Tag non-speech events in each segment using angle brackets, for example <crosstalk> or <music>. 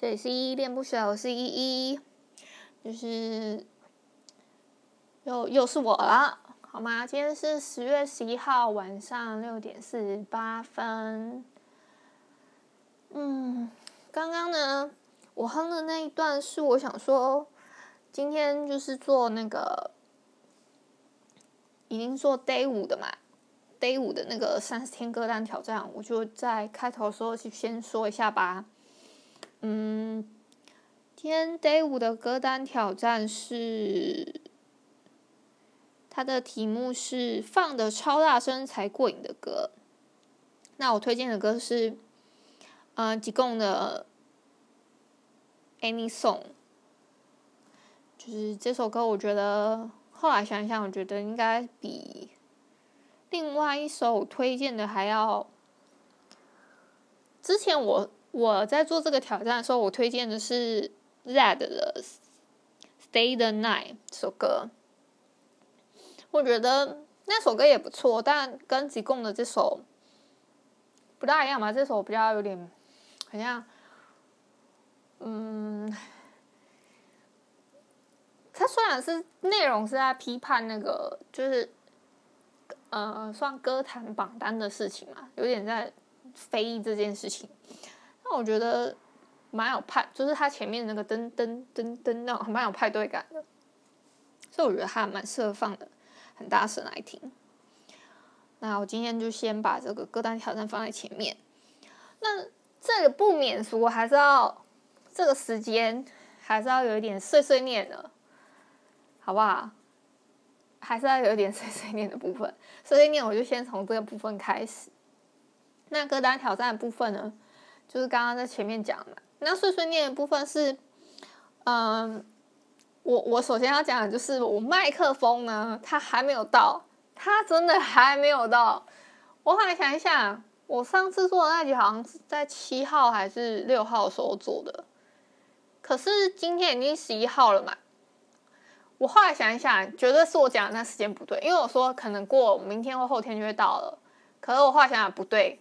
这里是依依恋不舍，我是依依，就是又又是我了。好吗？今天是十月十一号晚上六点四十八分。嗯，刚刚呢，我哼的那一段是我想说，今天就是做那个已经做 Day 五的嘛，Day 五的那个三十天歌单挑战，我就在开头的时候去先说一下吧。嗯，今天 Day 五的歌单挑战是。它的题目是放的超大声才过瘾的歌。那我推荐的歌是，呃，吉贡的《Any Song》。就是这首歌，我觉得后来想想，我觉得应该比另外一首推荐的还要。之前我我在做这个挑战的时候，我推荐的是 Zedd 的《Stay the Night》这首歌。我觉得那首歌也不错，但跟吉贡的这首不大一样嘛。这首比较有点，好像，嗯，它虽然是内容是在批判那个，就是，呃，算歌坛榜单的事情嘛，有点在非议这件事情。那我觉得蛮有派，就是它前面那个噔噔噔噔那种蛮有派对感的，所以我觉得它蛮适合放的。很大声来听。那我今天就先把这个歌单挑战放在前面。那这个不免俗，还是要这个时间还是要有一点碎碎念的，好不好？还是要有一点 <laughs> 碎碎念的部分。碎碎念，我就先从这个部分开始。那歌单挑战的部分呢，就是刚刚在前面讲的。那碎碎念的部分是，嗯。我我首先要讲的就是我麦克风呢，它还没有到，它真的还没有到。我后来想一想，我上次做的那集好像是在七号还是六号的时候做的，可是今天已经十一号了嘛。我后来想一想，绝对是我讲的那时间不对，因为我说可能过明天或后天就会到了，可是我后来想想不对，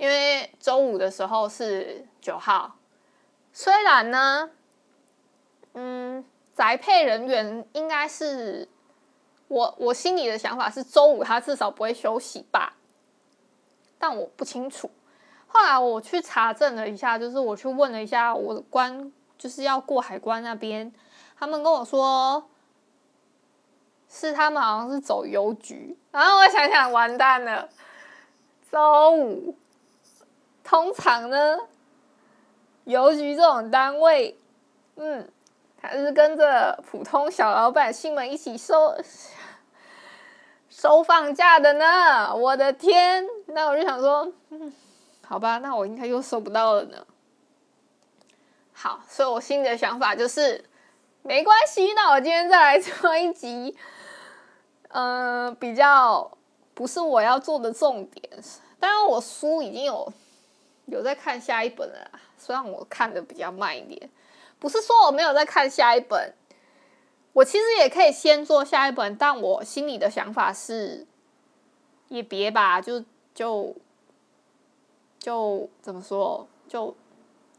因为周五的时候是九号，虽然呢，嗯。宅配人员应该是我，我心里的想法是周五他至少不会休息吧，但我不清楚。后来我去查证了一下，就是我去问了一下我关，就是要过海关那边，他们跟我说是他们好像是走邮局，然后我想想完蛋了，周五通常呢，邮局这种单位，嗯。还是跟着普通小老百姓们一起收 <laughs> 收放假的呢！我的天，那我就想说，嗯，好吧，那我应该又收不到了呢。好，所以我心里的想法就是，没关系，那我今天再来做一集，嗯、比较不是我要做的重点。当然，我书已经有有在看下一本了，虽然我看的比较慢一点。不是说我没有在看下一本，我其实也可以先做下一本，但我心里的想法是，也别吧，就就就怎么说，就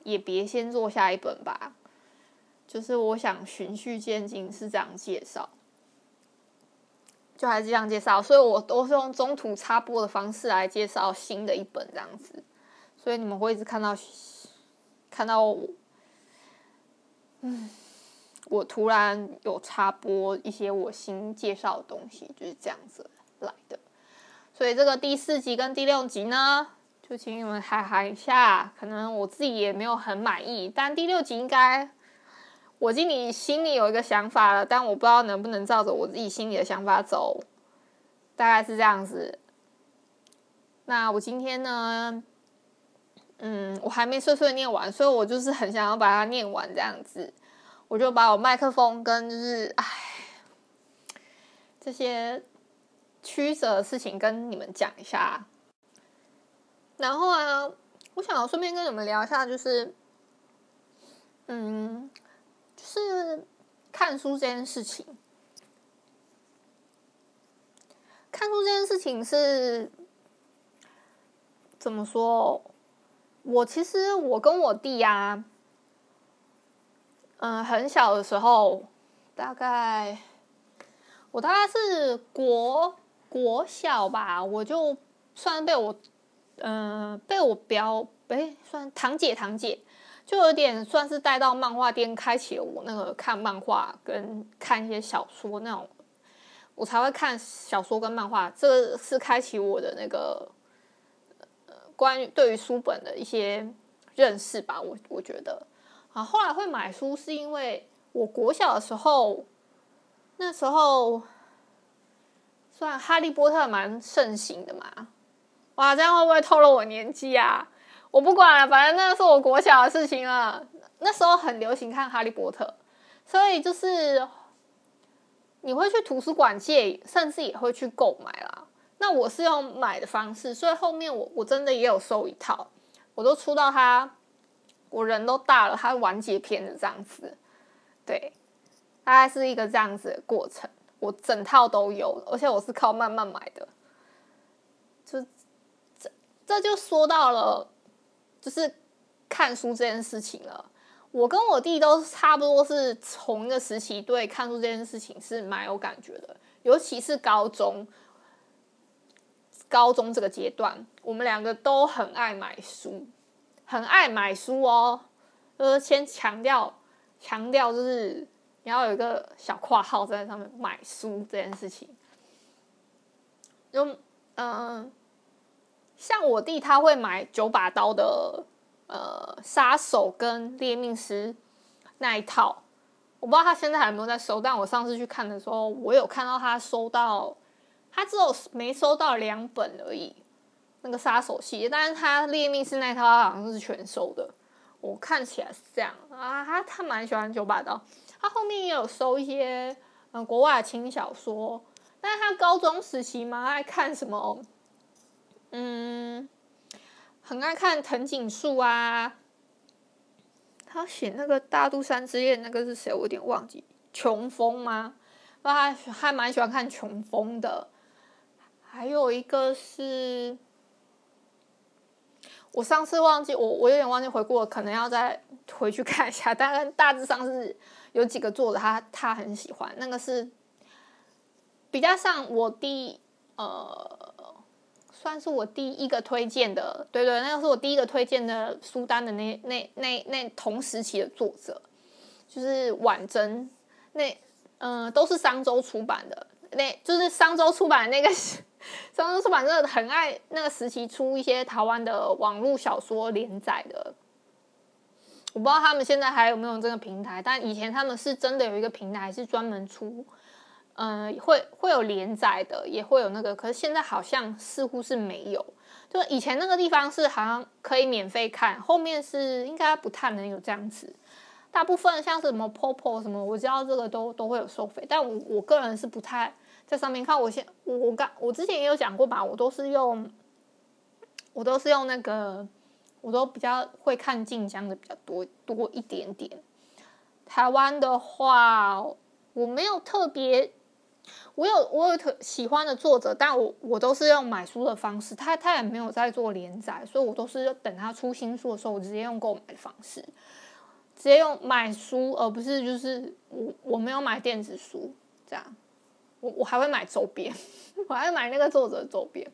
也别先做下一本吧。就是我想循序渐进，是这样介绍，就还是这样介绍，所以我都是用中途插播的方式来介绍新的一本这样子，所以你们会一直看到看到我。嗯，我突然有插播一些我新介绍的东西，就是这样子来的。所以这个第四集跟第六集呢，就请你们海涵一下。可能我自己也没有很满意，但第六集应该我心里心里有一个想法了，但我不知道能不能照着我自己心里的想法走。大概是这样子。那我今天呢，嗯，我还没碎碎念完，所以我就是很想要把它念完这样子，我就把我麦克风跟就是唉这些曲折的事情跟你们讲一下。然后啊，我想要顺便跟你们聊一下，就是嗯，就是看书这件事情。看书这件事情是怎么说？我其实我跟我弟呀，嗯，很小的时候，大概我大概是国国小吧，我就算被我嗯被我表哎算堂姐堂姐，就有点算是带到漫画店，开启了我那个看漫画跟看一些小说那种。我才会看小说跟漫画，这个是开启我的那个关于对于书本的一些认识吧。我我觉得啊，后来会买书是因为我国小的时候，那时候算哈利波特蛮盛行的嘛。哇，这样会不会透露我年纪啊？我不管了，反正那是我国小的事情了。那时候很流行看哈利波特，所以就是。你会去图书馆借，甚至也会去购买啦。那我是用买的方式，所以后面我我真的也有收一套，我都出到他，我人都大了，他完结篇的这样子，对，大概是一个这样子的过程。我整套都有，而且我是靠慢慢买的，就这这就说到了，就是看书这件事情了。我跟我弟都差不多是同一个时期，对看书这件事情是蛮有感觉的，尤其是高中，高中这个阶段，我们两个都很爱买书，很爱买书哦。就是先强调，强调就是你要有一个小括号在上面，买书这件事情。就嗯、像我弟他会买九把刀的。呃，杀手跟猎命师那一套，我不知道他现在还有没有在收。但我上次去看的时候，我有看到他收到，他只有没收到两本而已。那个杀手系列，但是他猎命师那套好像是全收的。我看起来是这样啊，他他蛮喜欢九把刀。他后面也有收一些嗯、呃、国外的轻小说，但是他高中时期嘛，爱看什么嗯。很爱看藤井树啊，他写那个《大肚山之恋》，那个是谁？我有点忘记。穷风吗？他还还蛮喜欢看穷风的。还有一个是，我上次忘记，我我有点忘记回顾了，可能要再回去看一下。大概大致上是有几个作者，他他很喜欢。那个是比较像我第呃。算是我第一个推荐的，对对，那个是我第一个推荐的书单的那那那那同时期的作者，就是婉珍，那嗯、都是商周出版的，那就是商周出版的那个商周出版社很爱那个时期出一些台湾的网络小说连载的，我不知道他们现在还有没有这个平台，但以前他们是真的有一个平台是专门出。嗯、会会有连载的，也会有那个，可是现在好像似乎是没有。就以前那个地方是好像可以免费看，后面是应该不太能有这样子。大部分像是什么 POPO 什么，我知道这个都都会有收费，但我我个人是不太在上面看。我先我我刚我之前也有讲过吧，我都是用我都是用那个，我都比较会看晋江的比较多多一点点。台湾的话，我没有特别。我有我有特喜欢的作者，但我我都是用买书的方式，他他也没有在做连载，所以我都是等他出新书的时候，我直接用购买的方式，直接用买书，而不是就是我我没有买电子书这样，我我还会买周边，<laughs> 我还会买那个作者周边，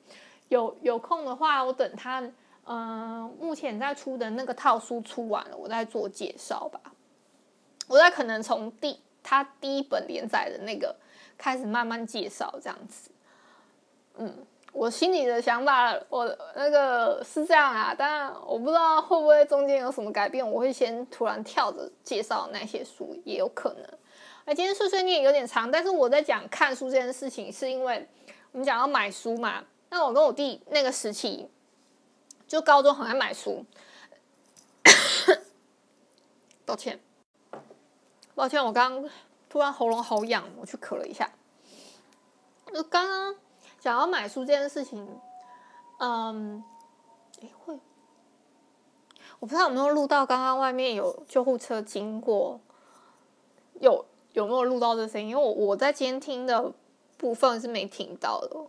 有有空的话，我等他嗯、目前在出的那个套书出完了，我再做介绍吧，我再可能从第他第一本连载的那个。开始慢慢介绍这样子，嗯，我心里的想法，我那个是这样啊，但我不知道会不会中间有什么改变，我会先突然跳着介绍那些书，也有可能。哎，今天碎碎念有点长，但是我在讲看书这件事情，是因为我们讲要买书嘛。那我跟我弟那个时期，就高中很爱买书，抱歉，抱歉，我刚刚突然喉咙好痒，我去咳了一下。就刚刚想要买书这件事情，嗯，会，我不知道有没有录到刚刚外面有救护车经过，有有没有录到这声音？因为我我在监听的部分是没听到的，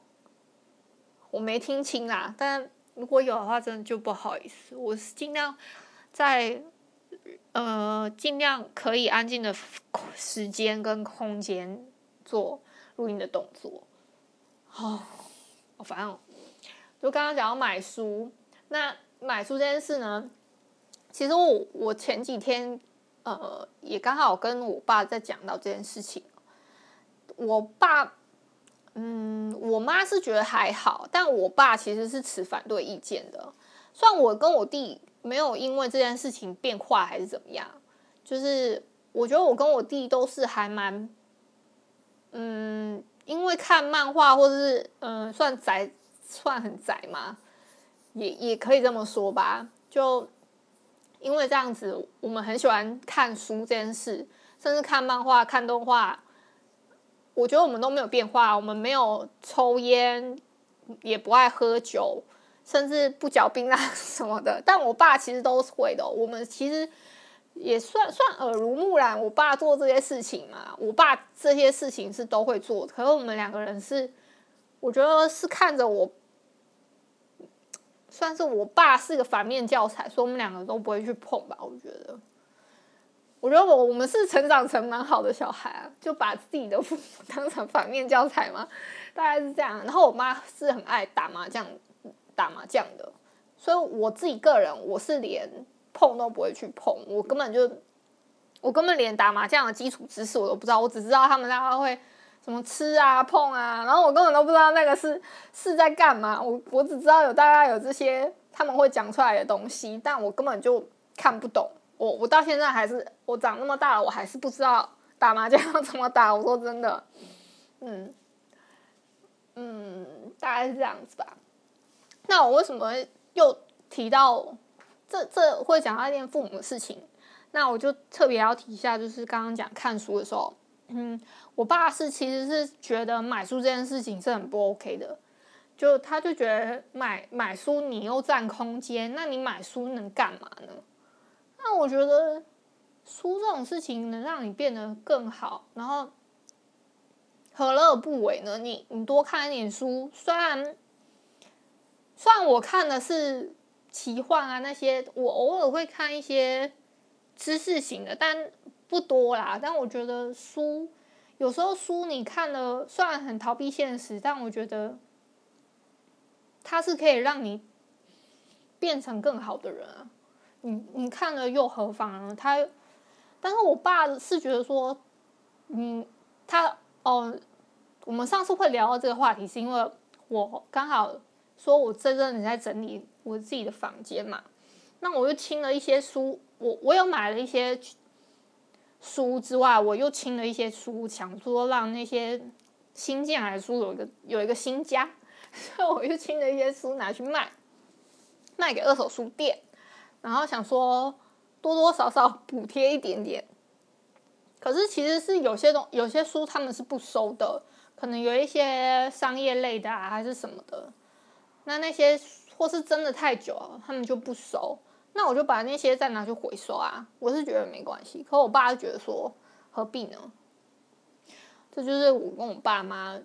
我没听清啦，但。如果有的话，真的就不好意思。我是尽量在呃尽量可以安静的时间跟空间做录音的动作。好烦哦！就刚刚讲到买书，那买书这件事呢，其实我我前几天呃也刚好跟我爸在讲到这件事情。我爸。嗯，我妈是觉得还好，但我爸其实是持反对意见的。虽然我跟我弟没有因为这件事情变坏还是怎么样，就是我觉得我跟我弟都是还蛮，嗯，因为看漫画或者是嗯，算宅，算很宅嘛，也也可以这么说吧。就因为这样子，我们很喜欢看书这件事，甚至看漫画、看动画。我觉得我们都没有变化，我们没有抽烟，也不爱喝酒，甚至不嚼槟榔 <laughs> 什么的。但我爸其实都是会的。我们其实也算算耳濡目染，我爸做这些事情嘛，我爸这些事情是都会做。可是我们两个人是，我觉得是看着我，算是我爸是个反面教材，所以我们两个都不会去碰吧。我觉得。我觉得我我们是成长成蛮好的小孩啊，就把自己的父母 <laughs> 当成反面教材嘛，大概是这样。然后我妈是很爱打麻将，打麻将的，所以我自己个人我是连碰都不会去碰，我根本就我根本连打麻将的基础知识我都不知道，我只知道他们大概会什么吃啊碰啊，然后我根本都不知道那个是是在干嘛，我我只知道有大概有这些他们会讲出来的东西，但我根本就看不懂。我我到现在还是我长那么大了，我还是不知道打麻将要怎么打。我说真的，嗯嗯，大概是这样子吧。那我为什么又提到这这会讲到一件父母的事情？那我就特别要提一下，就是刚刚讲看书的时候，嗯，我爸是其实是觉得买书这件事情是很不 OK 的，就他就觉得买买书你又占空间，那你买书能干嘛呢？那我觉得书这种事情能让你变得更好，然后何乐不为呢？你你多看一点书，虽然虽然我看的是奇幻啊那些，我偶尔会看一些知识型的，但不多啦。但我觉得书有时候书你看了，虽然很逃避现实，但我觉得它是可以让你变成更好的人啊。你你看了又何妨呢？他，但是我爸是觉得说，嗯，他哦，我们上次会聊到这个话题，是因为我刚好说我这阵子在整理我自己的房间嘛，那我又清了一些书，我我有买了一些书之外，我又清了一些书，想说让那些新进来的书有一个有一个新家，<laughs> 所以我又清了一些书拿去卖，卖给二手书店。然后想说多多少少补贴一点点，可是其实是有些东有些书他们是不收的，可能有一些商业类的啊还是什么的，那那些或是真的太久了，他们就不收，那我就把那些再拿去回收啊，我是觉得没关系，可我爸觉得说何必呢？这就是我跟我爸妈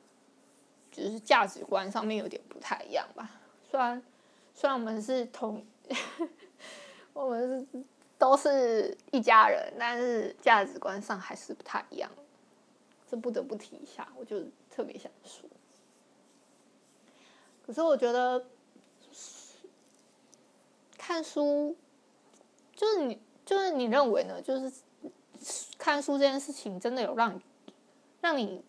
就是价值观上面有点不太一样吧，虽然虽然我们是同。<laughs> 我们是都是一家人，但是价值观上还是不太一样，这不得不提一下，我就特别想说。可是我觉得看书，就是你，就是你认为呢？就是看书这件事情，真的有让你让你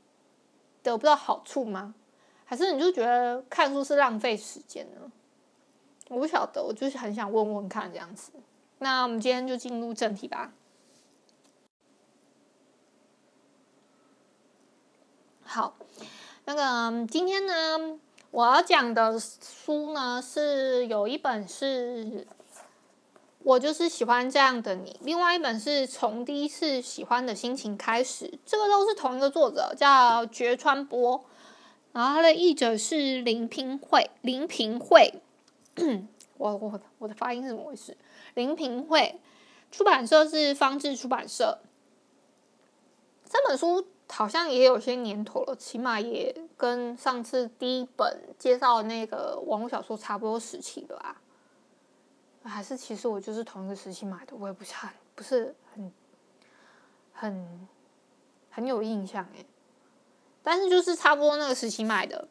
得不到好处吗？还是你就觉得看书是浪费时间呢？我不晓得，我就是很想问问看这样子。那我们今天就进入正题吧。好，那个今天呢，我要讲的书呢，是有一本是我就是喜欢这样的你。另外一本是从第一次喜欢的心情开始，这个都是同一个作者，叫绝川波。然后他的译者是林平惠，林平惠。<coughs> 我我我的发音是怎么回事？林平惠，出版社是方智出版社。这本书好像也有些年头了，起码也跟上次第一本介绍的那个网络小说差不多时期的吧。还是其实我就是同一个时期买的，我也不是很不是很很很有印象诶。但是就是差不多那个时期买的。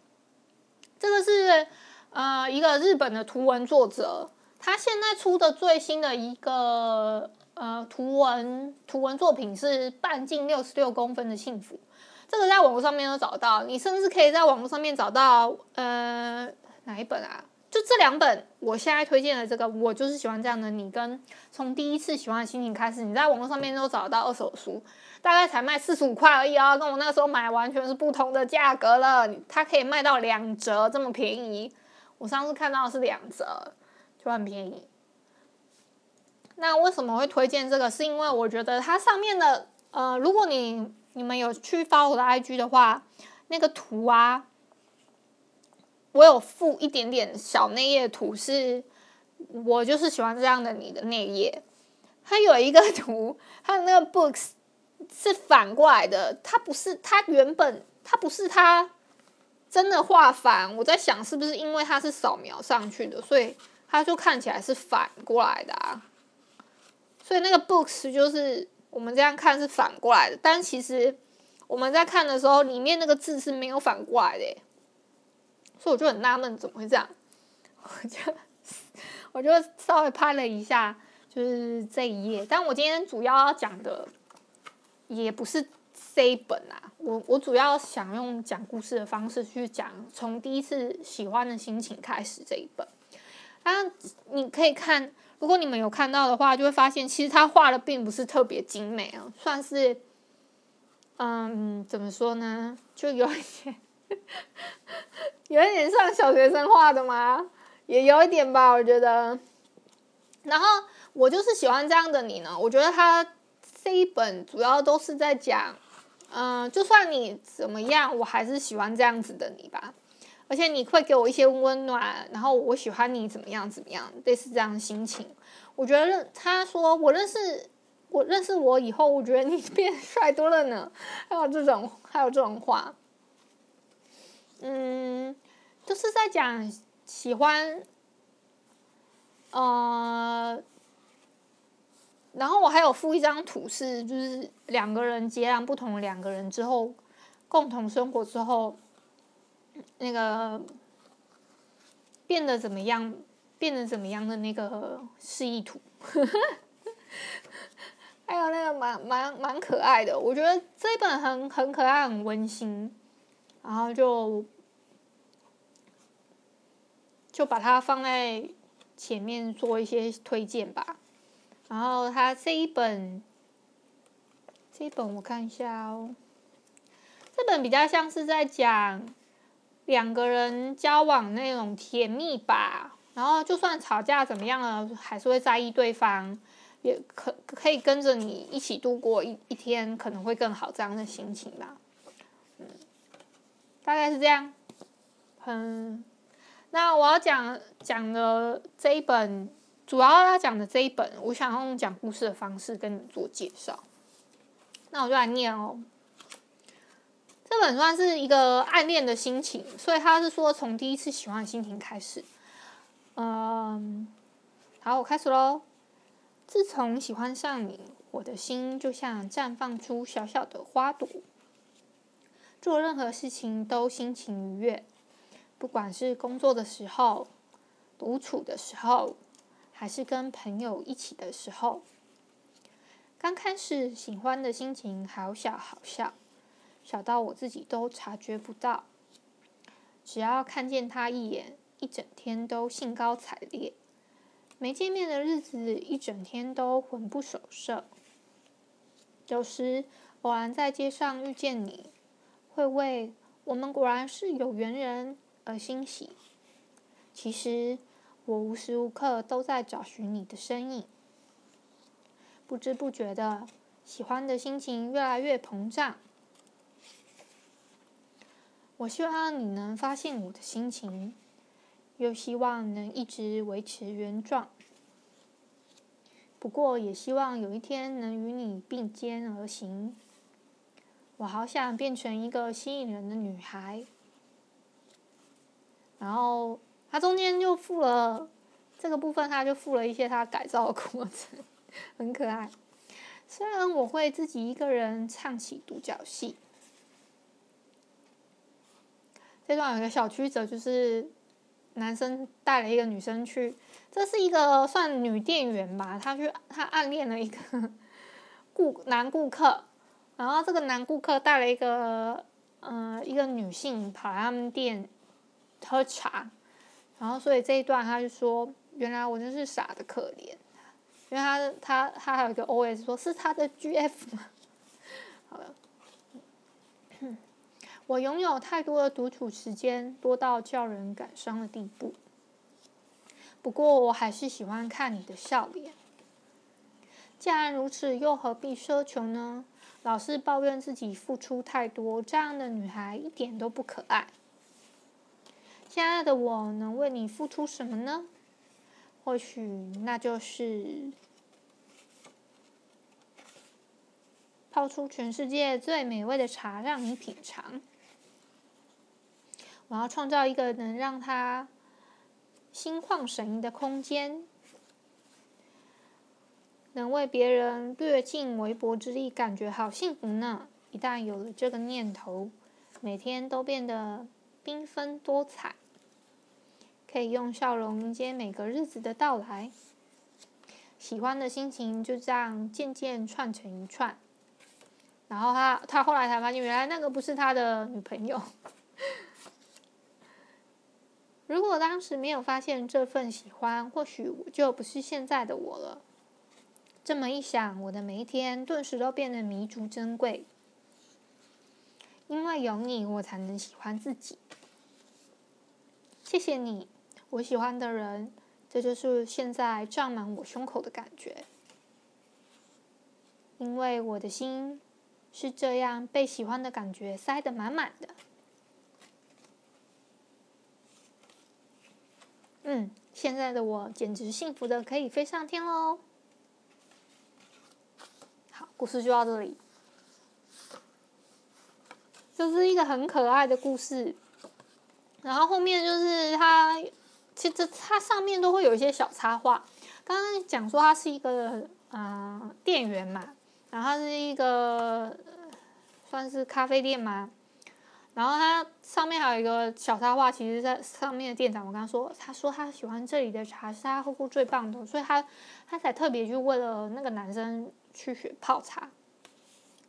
这个是呃一个日本的图文作者，他现在出的最新的一个呃图文图文作品是半径六十六公分的幸福，这个在网络上面都找到，你甚至可以在网络上面找到呃哪一本啊？就这两本，我现在推荐的这个，我就是喜欢这样的你，跟从第一次喜欢的心情开始，你在网络上面都找到二手书，大概才卖四十五块而已哦，跟我那时候买完全是不同的价格了。它可以卖到两折这么便宜，我上次看到是两折，就很便宜。那为什么会推荐这个？是因为我觉得它上面的，呃，如果你你们有去 follow 我的 IG 的话，那个图啊。我有附一点点小内页图，是我就是喜欢这样的你的内页。它有一个 <laughs> 图，它的那个 books 是反过来的，它不是它原本它不是它真的画反。我在想是不是因为它是扫描上去的，所以它就看起来是反过来的啊。所以那个 books 就是我们这样看是反过来的，但其实我们在看的时候，里面那个字是没有反过来的。所以我就很纳闷，怎么会这样？我就我就稍微拍了一下，就是这一页。但我今天主要要讲的也不是这一本啊，我我主要想用讲故事的方式去讲从第一次喜欢的心情开始这一本。啊，你可以看，如果你们有看到的话，就会发现其实他画的并不是特别精美啊，算是，嗯，怎么说呢？就有一点。<laughs> 有一点像小学生画的吗？也有一点吧，我觉得。然后我就是喜欢这样的你呢。我觉得他这一本主要都是在讲，嗯，就算你怎么样，我还是喜欢这样子的你吧。而且你会给我一些温暖，然后我喜欢你怎么样怎么样，类似这样的心情。我觉得他说我认识我认识我以后，我觉得你 <laughs> 变帅多了呢。还有这种还有这种话。嗯，就是在讲喜欢，呃，然后我还有附一张图，是就是两个人截然不同两个人之后共同生活之后，那个变得怎么样，变得怎么样的那个示意图，还有那个蛮蛮蛮可爱的，我觉得这一本很很可爱，很温馨，然后就。就把它放在前面做一些推荐吧。然后他这一本，这一本我看一下哦。这本比较像是在讲两个人交往那种甜蜜吧。然后就算吵架怎么样了，还是会在意对方，也可可以跟着你一起度过一一天，可能会更好这样的心情吧。嗯，大概是这样。嗯。那我要讲讲的这一本，主要要讲的这一本，我想用讲故事的方式跟你做介绍。那我就来念哦。这本算是一个暗恋的心情，所以他是说从第一次喜欢的心情开始。嗯，好，我开始喽。自从喜欢上你，我的心就像绽放出小小的花朵，做任何事情都心情愉悦。不管是工作的时候、独处的时候，还是跟朋友一起的时候，刚开始喜欢的心情好小好小，小到我自己都察觉不到。只要看见他一眼，一整天都兴高采烈；没见面的日子，一整天都魂不守舍。有时偶然在街上遇见你，会为我们果然是有缘人。而欣喜。其实我无时无刻都在找寻你的身影，不知不觉的，喜欢的心情越来越膨胀。我希望你能发现我的心情，又希望能一直维持原状。不过，也希望有一天能与你并肩而行。我好想变成一个吸引人的女孩。然后，他中间就附了这个部分，他就附了一些他改造的过程，<laughs> 很可爱。虽然我会自己一个人唱起独角戏。这段有个小曲折，就是男生带了一个女生去，这是一个算女店员吧，他去他暗恋了一个 <laughs> 顾男顾客，然后这个男顾客带了一个呃一个女性跑他们店喝茶，然后所以这一段他就说，原来我真是傻的可怜，因为他他他还有一个 OS 说是他的 GF 吗？<laughs> 好了。我拥有太多的独处时间，多到叫人感伤的地步。不过，我还是喜欢看你的笑脸。既然如此，又何必奢求呢？老是抱怨自己付出太多，这样的女孩一点都不可爱。亲爱的，我能为你付出什么呢？或许那就是泡出全世界最美味的茶，让你品尝。我要创造一个能让他心旷神怡的空间，能为别人略尽微薄之力，感觉好幸福呢。一旦有了这个念头，每天都变得缤纷多彩，可以用笑容迎接每个日子的到来。喜欢的心情就这样渐渐串成一串，然后他他后来才发现，原来那个不是他的女朋友。如果当时没有发现这份喜欢，或许我就不是现在的我了。这么一想，我的每一天顿时都变得弥足珍贵。因为有你，我才能喜欢自己。谢谢你，我喜欢的人。这就是现在胀满我胸口的感觉。因为我的心是这样被喜欢的感觉塞得满满的。嗯，现在的我简直幸福的可以飞上天喽！好，故事就到这里，就是一个很可爱的故事。然后后面就是它，其实它上面都会有一些小插画。刚刚讲说它是一个啊、呃、店员嘛，然后它是一个算是咖啡店嘛。然后它上面还有一个小插画，其实在上面的店长，我跟他说，他说他喜欢这里的茶，是他喝过最棒的，所以他他才特别去为了那个男生去学泡茶，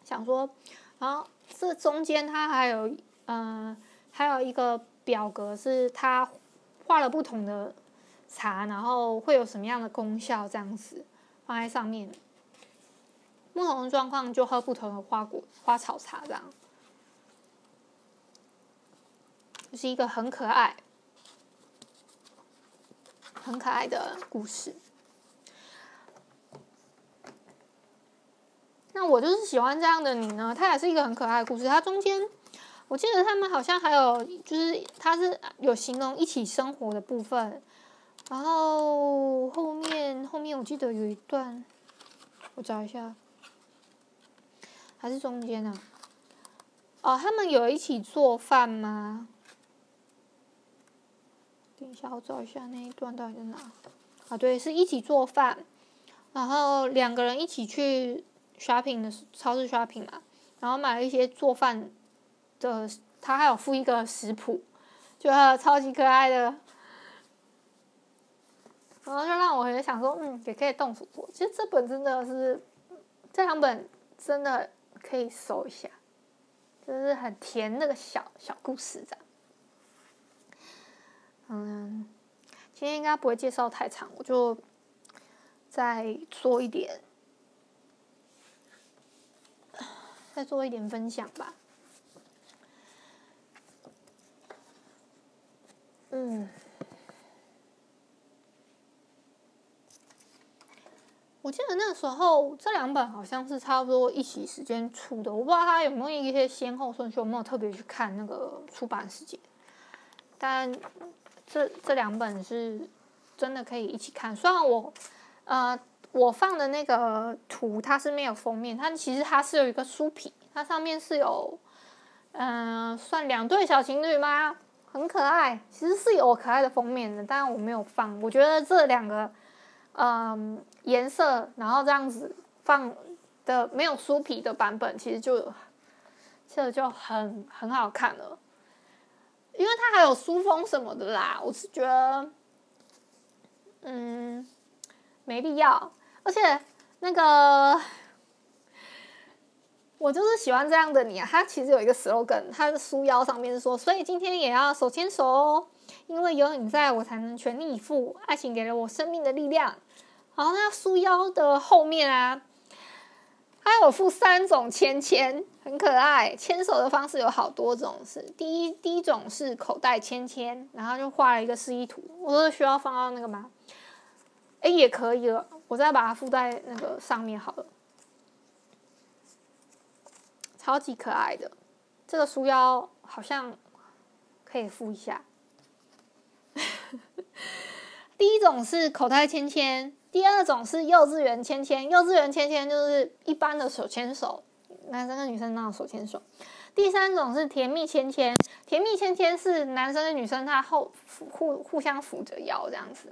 想说，然后这中间他还有嗯、呃、还有一个表格，是他画了不同的茶，然后会有什么样的功效，这样子放在上面，不同的状况就喝不同的花果花草茶这样。就是一个很可爱、很可爱的故事。那我就是喜欢这样的你呢。它也是一个很可爱的故事。它中间，我记得他们好像还有，就是它是有形容一起生活的部分。然后后面后面我记得有一段，我找一下，还是中间呢？哦，他们有一起做饭吗？等一下，我找一下那一段到底在哪？啊，对，是一起做饭，然后两个人一起去 shopping 的超市 shopping 嘛，然后买了一些做饭的，他还有附一个食谱，就超级可爱的，然后就让我很想说，嗯，也可以动手做。其实这本真的是，这两本真的可以收一下，就是很甜那个小小故事这样。嗯，今天应该不会介绍太长，我就再做一点，<sighs> 再做一点分享吧。嗯，我记得那时候这两本好像是差不多一起时间出的，我不知道它有没有一些先后顺序，有没有特别去看那个出版时间。但这这两本是真的可以一起看，虽然我呃我放的那个图它是没有封面，它其实它是有一个书皮，它上面是有嗯、算两对小情侣吗？很可爱，其实是有可爱的封面的，但我没有放。我觉得这两个。嗯，颜色，然后这样子放的没有书皮的版本，其实就这就很很好看了，因为它还有书封什么的啦。我是觉得，嗯，没必要。而且那个，我就是喜欢这样的你啊。它其实有一个 slogan，它的书腰上面说，所以今天也要手牵手哦。因为有你在，我才能全力以赴。爱情给了我生命的力量。然后那书腰的后面啊，它有附三种签签，很可爱。牵手的方式有好多种，是第一第一种是口袋签签，然后就画了一个示意图。我说需要放到那个吗？哎，也可以了。我再把它附在那个上面好了。超级可爱的，这个书腰好像可以附一下。<laughs> 第一种是口袋签签，第二种是幼稚园牵牵。幼稚园牵牵就是一般的手牵手，男生跟女生那种手牵手。第三种是甜蜜牵牵，甜蜜牵牵是男生跟女生他后互互相扶着腰这样子，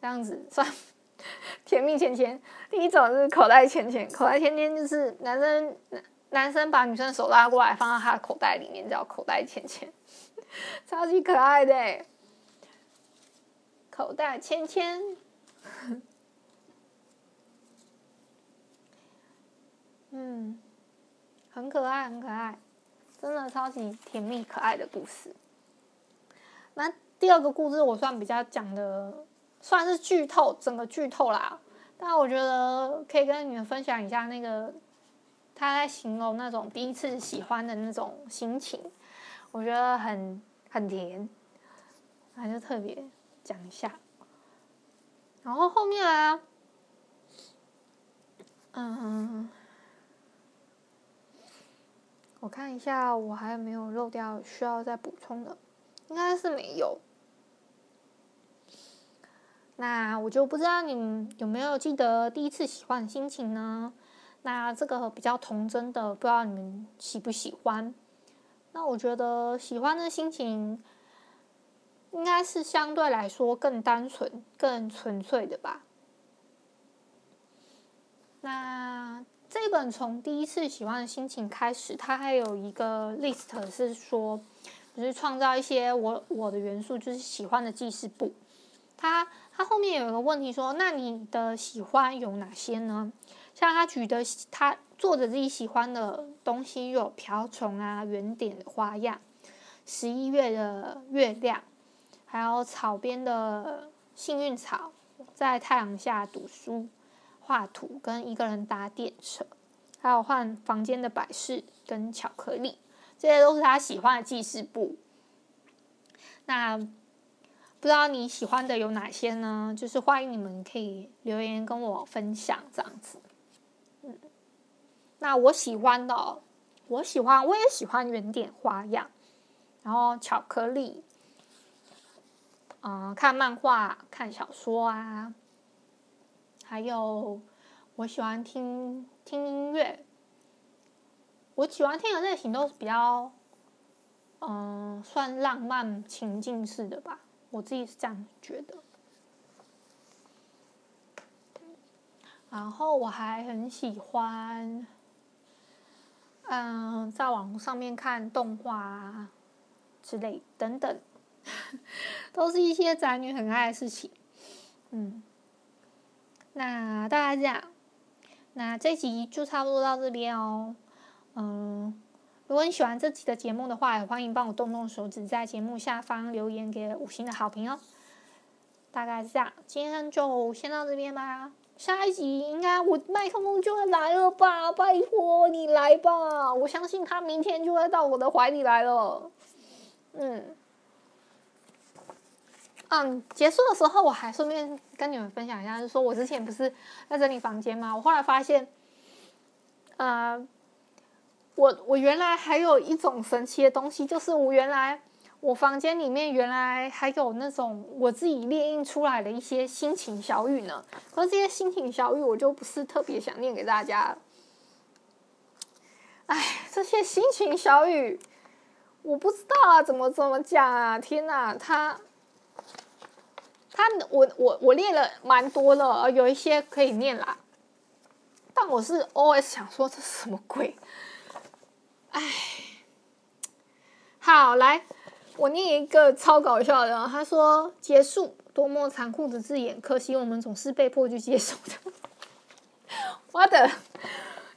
这样子算甜蜜签签。第一种是口袋签签，口袋签签就是男生男生把女生的手拉过来放到他的口袋里面，叫口袋签签，<laughs> 超级可爱的。口袋牵牵，嗯，很可爱，很可爱，真的超级甜蜜可爱的故事。那第二个故事我算比较讲的，算是剧透，整个剧透啦。但我觉得可以跟你们分享一下，那个他在形容那种第一次喜欢的那种心情，我觉得很很甜，还是特别。讲一下，然后后面啊，嗯，我看一下，我还有没有漏掉需要再补充的？应该是没有。那我就不知道你们有没有记得第一次喜欢的心情呢？那这个比较童真的，不知道你们喜不喜欢？那我觉得喜欢的心情。应该是相对来说更单纯、更纯粹的吧。那这本从第一次喜欢的心情开始，它还有一个 list 是说，就是创造一些我我的元素，就是喜欢的记事簿。它它后面有一个问题说，那你的喜欢有哪些呢？像他举的，他作者自己喜欢的东西有瓢虫啊、圆点的花样、十一月的月亮。还有草编的幸运草，在太阳下读书、画图，跟一个人搭电车，还有换房间的摆饰跟巧克力，这些都是他喜欢的记事簿。那不知道你喜欢的有哪些呢？就是欢迎你们可以留言跟我分享这样子。嗯，那我喜欢的，我喜欢，我也喜欢圆点花样，然后巧克力。嗯，看漫画、看小说啊，还有我喜欢听听音乐。我喜欢听的类型都是比较，嗯，算浪漫情境式的吧，我自己是这样觉得。然后我还很喜欢，嗯，在网上面看动画之类等等。<laughs> 都是一些宅女很爱的事情，嗯，那大概这样，那这集就差不多到这边哦，嗯，如果你喜欢这期的节目的话，也欢迎帮我动动手指，在节目下方留言给五星的好评哦。大概是这样，今天就先到这边吧，下一集应该我麦克风就会来了吧？拜托你来吧，我相信他明天就会到我的怀里来了，嗯。嗯，结束的时候我还顺便跟你们分享一下，就是说我之前不是在整理房间吗？我后来发现，呃，我我原来还有一种神奇的东西，就是我原来我房间里面原来还有那种我自己列印出来的一些心情小语呢。可是这些心情小语，我就不是特别想念给大家。哎，这些心情小语，我不知道啊，怎么怎么讲啊？天哪，他。他我我我列了蛮多了，有一些可以念啦。但我是 OS 想说，这是什么鬼？哎，好，来，我念一个超搞笑的。他说：“结束，多么残酷的字眼，可惜我们总是被迫去接受的。”我的，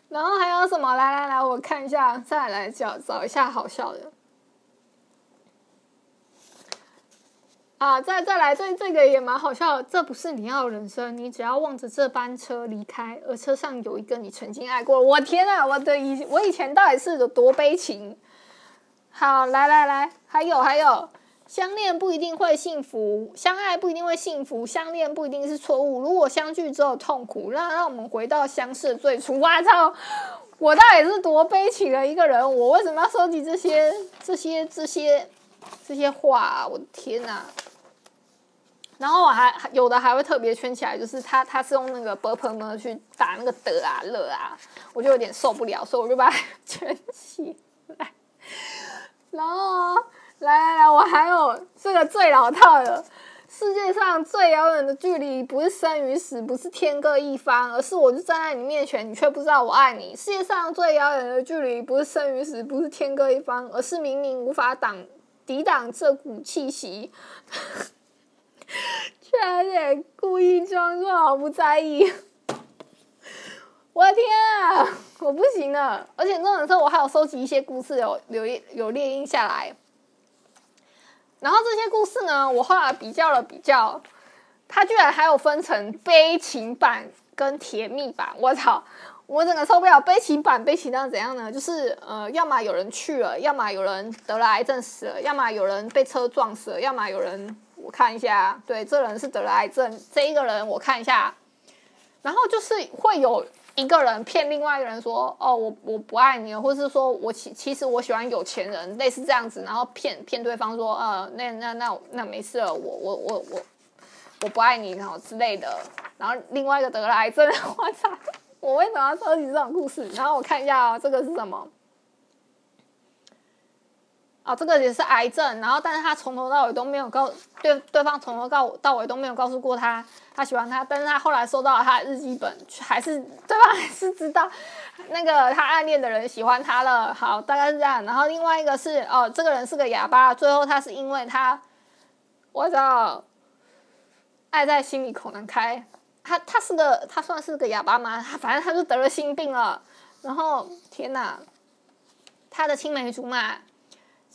然后还有什么？来来来，我看一下，再来找找一下好笑的。啊，再再来，这这个也蛮好笑。这不是你要的人生，你只要望着这班车离开，而车上有一个你曾经爱过。我天啊，我的以我以前到底是有多悲情？好，来来来，还有还有，相恋不一定会幸福，相爱不一定会幸福，相恋不一定是错误。如果相聚只有痛苦，那让我们回到相识的最初。我操，我到底是多悲情的一个人？我为什么要收集这些这些这些这些话，我的天呐。然后我还有的还会特别圈起来，就是他他是用那个博朋呢去打那个德啊乐啊，我就有点受不了，所以我就把它圈起来。然后来来来，我还有这个最老套的，世界上最遥远的距离不是生与死，不是天各一方，而是我就站在你面前，你却不知道我爱你。世界上最遥远的距离不是生与死，不是天各一方，而是明明无法挡。抵挡这股气息。居然得故意装作毫不在意，我的天啊，我不行了！而且那种时候我还有收集一些故事，有有有列印下来。然后这些故事呢，我后来比较了比较，它居然还有分成悲情版跟甜蜜版。我操！我整个受不了。悲情版悲情到怎样呢？就是呃，要么有人去了，要么有人得了癌症死了，要么有人被车撞死了，要么有人。我看一下，对，这人是得了癌症。这一个人我看一下，然后就是会有一个人骗另外一个人说：“哦，我我不爱你了，或是说我其其实我喜欢有钱人，类似这样子。”然后骗骗对方说：“呃，那那那那没事了，我我我我我不爱你，然后之类的。”然后另外一个得了癌症，<laughs> 我操！我为什么要收集这种故事？然后我看一下哦，这个是什么？哦，这个也是癌症，然后但是他从头到尾都没有告对对方从头到到尾都没有告诉过他他喜欢他，但是他后来收到了他的日记本，还是对方还是知道那个他暗恋的人喜欢他了。好，大概是这样。然后另外一个是哦，这个人是个哑巴，最后他是因为他我知道爱在心里口难开，他他是个他算是个哑巴吗？他 <laughs> 反正他就得了心病了。然后天哪，他的青梅竹马。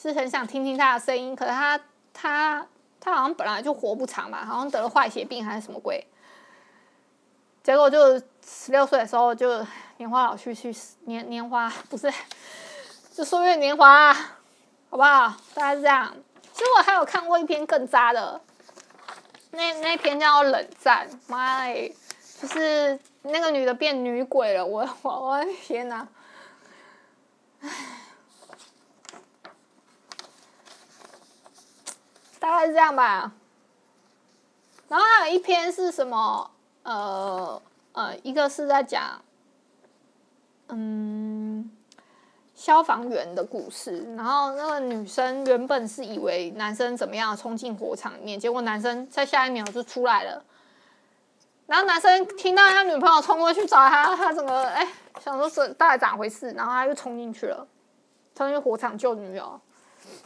是很想听听他的声音，可是他他他好像本来就活不长吧，好像得了坏血病还是什么鬼，结果就十六岁的时候就年华老去去，年年华不是就岁月年华，好不好？大概是这样。其实我还有看过一篇更渣的，那那篇叫冷战，妈耶，就是那个女的变女鬼了，我我我的天哪，唉。大概是这样吧，然后还有一篇是什么？呃呃，一个是在讲，嗯，消防员的故事。然后那个女生原本是以为男生怎么样冲进火场里面，结果男生在下一秒就出来了。然后男生听到他女朋友冲过去找他，他整个哎想说是大概咋回事，然后他就冲进去了，冲进火场救女友，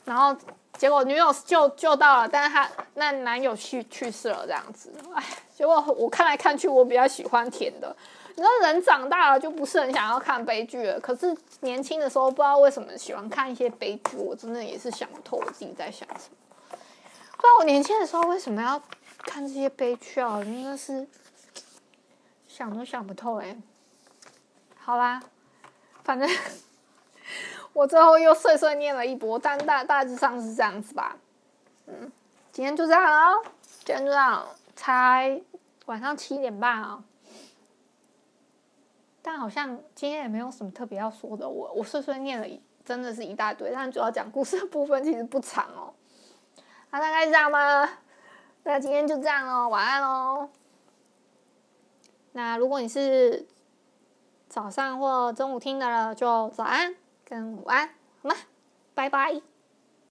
然后。结果女友救救到了，但是他那男友去去世了，这样子，哎，结果我看来看去，我比较喜欢甜的。你知道人长大了就不是很想要看悲剧了，可是年轻的时候不知道为什么喜欢看一些悲剧，我真的也是想不透我自己在想什么。不知道我年轻的时候为什么要看这些悲剧啊？真的是想都想不透哎。好啦，反正。<laughs> 我最后又碎碎念了一波，但大大致上是这样子吧。嗯，今天就这样了。今天就这样，才晚上七点半啊，但好像今天也没有什么特别要说的。我我碎碎念了，真的是一大堆，但主要讲故事的部分其实不长哦。那大概是这样吗？那今天就这样哦，晚安哦。那如果你是早上或中午听的了，就早安跟午安，好吗？拜拜。